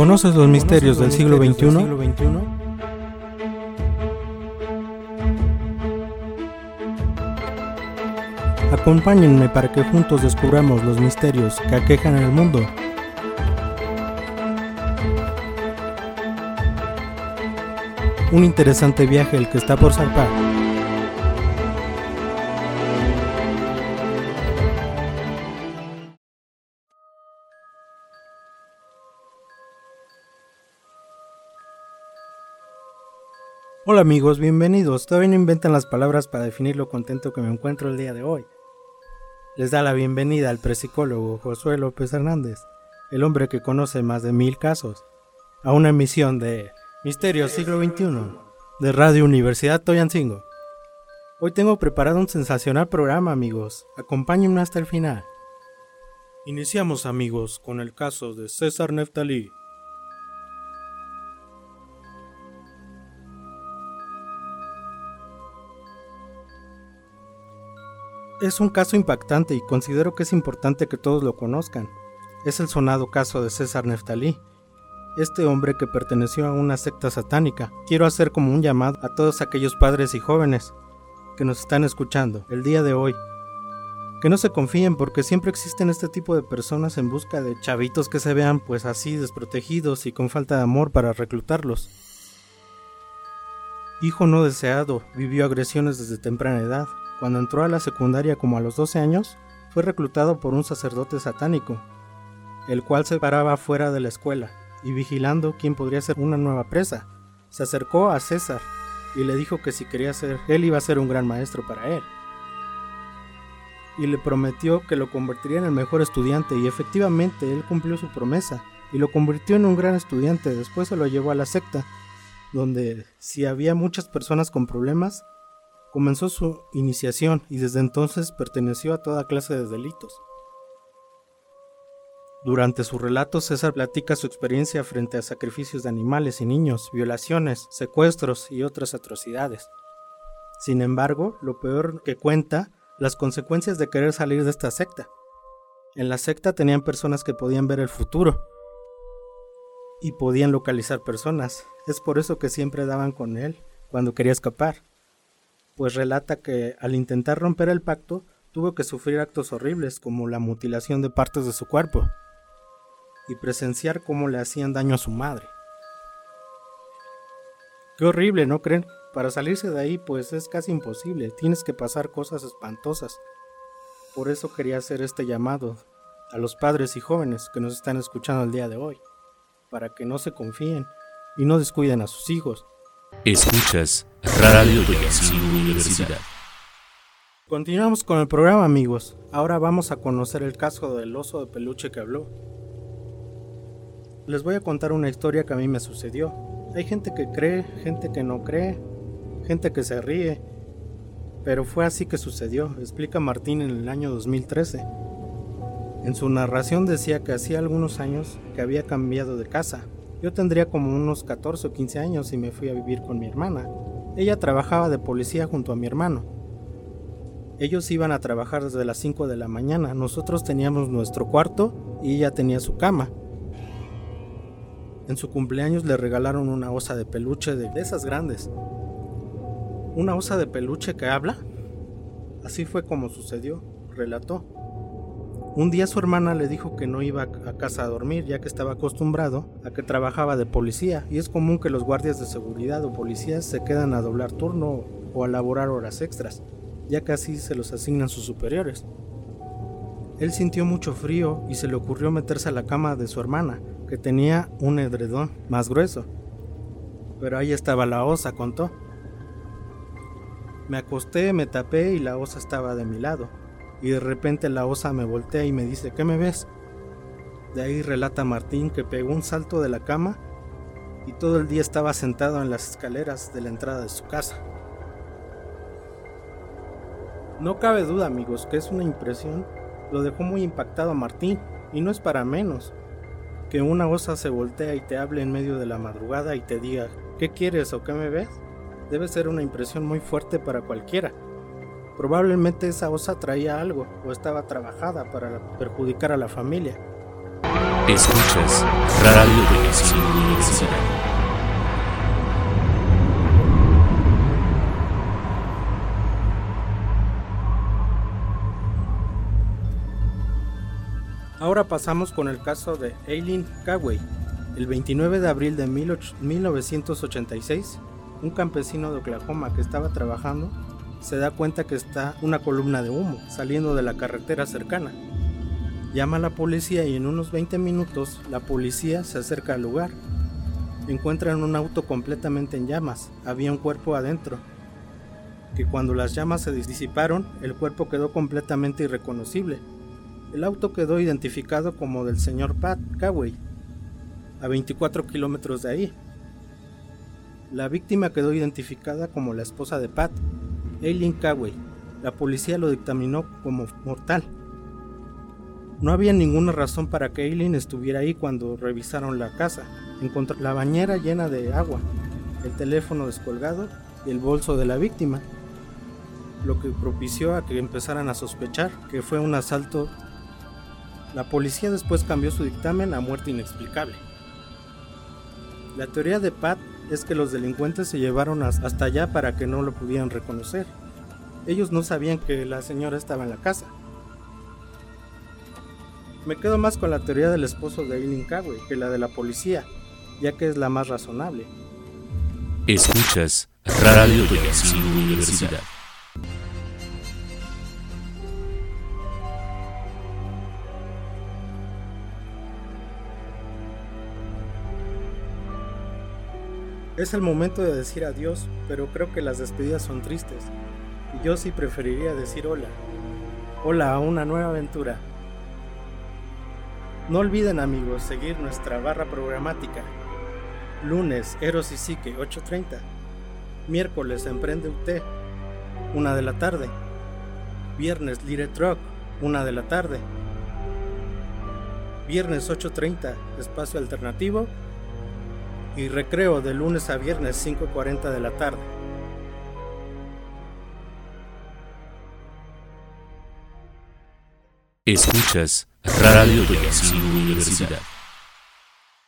¿Conoces los misterios del siglo XXI? Acompáñenme para que juntos descubramos los misterios que aquejan el mundo. Un interesante viaje el que está por zarpar. Hola amigos, bienvenidos. Todavía no inventan las palabras para definir lo contento que me encuentro el día de hoy. Les da la bienvenida al presicólogo Josué López Hernández, el hombre que conoce más de mil casos, a una emisión de Misterios Siglo XXI de Radio Universidad Toyancingo. Hoy tengo preparado un sensacional programa, amigos. Acompáñenme hasta el final. Iniciamos, amigos, con el caso de César Neftalí. Es un caso impactante y considero que es importante que todos lo conozcan. Es el sonado caso de César Neftalí, este hombre que perteneció a una secta satánica. Quiero hacer como un llamado a todos aquellos padres y jóvenes que nos están escuchando el día de hoy. Que no se confíen porque siempre existen este tipo de personas en busca de chavitos que se vean pues así desprotegidos y con falta de amor para reclutarlos. Hijo no deseado, vivió agresiones desde temprana edad. Cuando entró a la secundaria como a los 12 años, fue reclutado por un sacerdote satánico, el cual se paraba fuera de la escuela y vigilando quién podría ser una nueva presa. Se acercó a César y le dijo que si quería ser, él iba a ser un gran maestro para él. Y le prometió que lo convertiría en el mejor estudiante y efectivamente él cumplió su promesa y lo convirtió en un gran estudiante. Después se lo llevó a la secta, donde si había muchas personas con problemas, Comenzó su iniciación y desde entonces perteneció a toda clase de delitos. Durante su relato, César platica su experiencia frente a sacrificios de animales y niños, violaciones, secuestros y otras atrocidades. Sin embargo, lo peor que cuenta, las consecuencias de querer salir de esta secta. En la secta tenían personas que podían ver el futuro y podían localizar personas. Es por eso que siempre daban con él cuando quería escapar pues relata que al intentar romper el pacto tuvo que sufrir actos horribles como la mutilación de partes de su cuerpo y presenciar cómo le hacían daño a su madre. Qué horrible, ¿no creen? Para salirse de ahí pues es casi imposible, tienes que pasar cosas espantosas. Por eso quería hacer este llamado a los padres y jóvenes que nos están escuchando el día de hoy, para que no se confíen y no descuiden a sus hijos, Escuchas Radio Universidad. Continuamos con el programa, amigos. Ahora vamos a conocer el caso del oso de peluche que habló. Les voy a contar una historia que a mí me sucedió. Hay gente que cree, gente que no cree, gente que se ríe, pero fue así que sucedió, explica Martín en el año 2013. En su narración decía que hacía algunos años que había cambiado de casa, yo tendría como unos 14 o 15 años y me fui a vivir con mi hermana. Ella trabajaba de policía junto a mi hermano. Ellos iban a trabajar desde las 5 de la mañana. Nosotros teníamos nuestro cuarto y ella tenía su cama. En su cumpleaños le regalaron una osa de peluche de esas grandes. ¿Una osa de peluche que habla? Así fue como sucedió, relató. Un día su hermana le dijo que no iba a casa a dormir ya que estaba acostumbrado a que trabajaba de policía y es común que los guardias de seguridad o policías se quedan a doblar turno o a laborar horas extras, ya que así se los asignan sus superiores. Él sintió mucho frío y se le ocurrió meterse a la cama de su hermana, que tenía un edredón más grueso. Pero ahí estaba la osa, contó. Me acosté, me tapé y la osa estaba de mi lado y de repente la osa me voltea y me dice, ¿qué me ves? De ahí relata Martín que pegó un salto de la cama y todo el día estaba sentado en las escaleras de la entrada de su casa. No cabe duda amigos que es una impresión, lo dejó muy impactado a Martín y no es para menos que una osa se voltea y te hable en medio de la madrugada y te diga, ¿qué quieres o qué me ves? Debe ser una impresión muy fuerte para cualquiera. Probablemente esa osa traía algo o estaba trabajada para perjudicar a la familia. Escuchas Radio de. Ahora pasamos con el caso de Aileen Caway. El 29 de abril de 1986, un campesino de Oklahoma que estaba trabajando se da cuenta que está una columna de humo saliendo de la carretera cercana. Llama a la policía y en unos 20 minutos la policía se acerca al lugar. Encuentran un auto completamente en llamas, había un cuerpo adentro, que cuando las llamas se disiparon, el cuerpo quedó completamente irreconocible. El auto quedó identificado como del señor Pat Caway, a 24 kilómetros de ahí. La víctima quedó identificada como la esposa de Pat, Aileen Caway. La policía lo dictaminó como mortal. No había ninguna razón para que Aileen estuviera ahí cuando revisaron la casa. Encontró la bañera llena de agua, el teléfono descolgado y el bolso de la víctima, lo que propició a que empezaran a sospechar que fue un asalto. La policía después cambió su dictamen a muerte inexplicable. La teoría de Pat es que los delincuentes se llevaron hasta allá para que no lo pudieran reconocer. Ellos no sabían que la señora estaba en la casa. Me quedo más con la teoría del esposo de Eileen que la de la policía, ya que es la más razonable. Escuchas Radio Universidad. Es el momento de decir adiós, pero creo que las despedidas son tristes, y yo sí preferiría decir hola. Hola a una nueva aventura. No olviden amigos seguir nuestra barra programática. Lunes, Eros y Psique, 8.30. Miércoles, Emprende UT, 1 de la tarde. Viernes, Lire Truck, 1 de la tarde. Viernes 8.30, Espacio Alternativo. Y recreo de lunes a viernes 5.40 de la tarde. Escuchas Radio Universidad.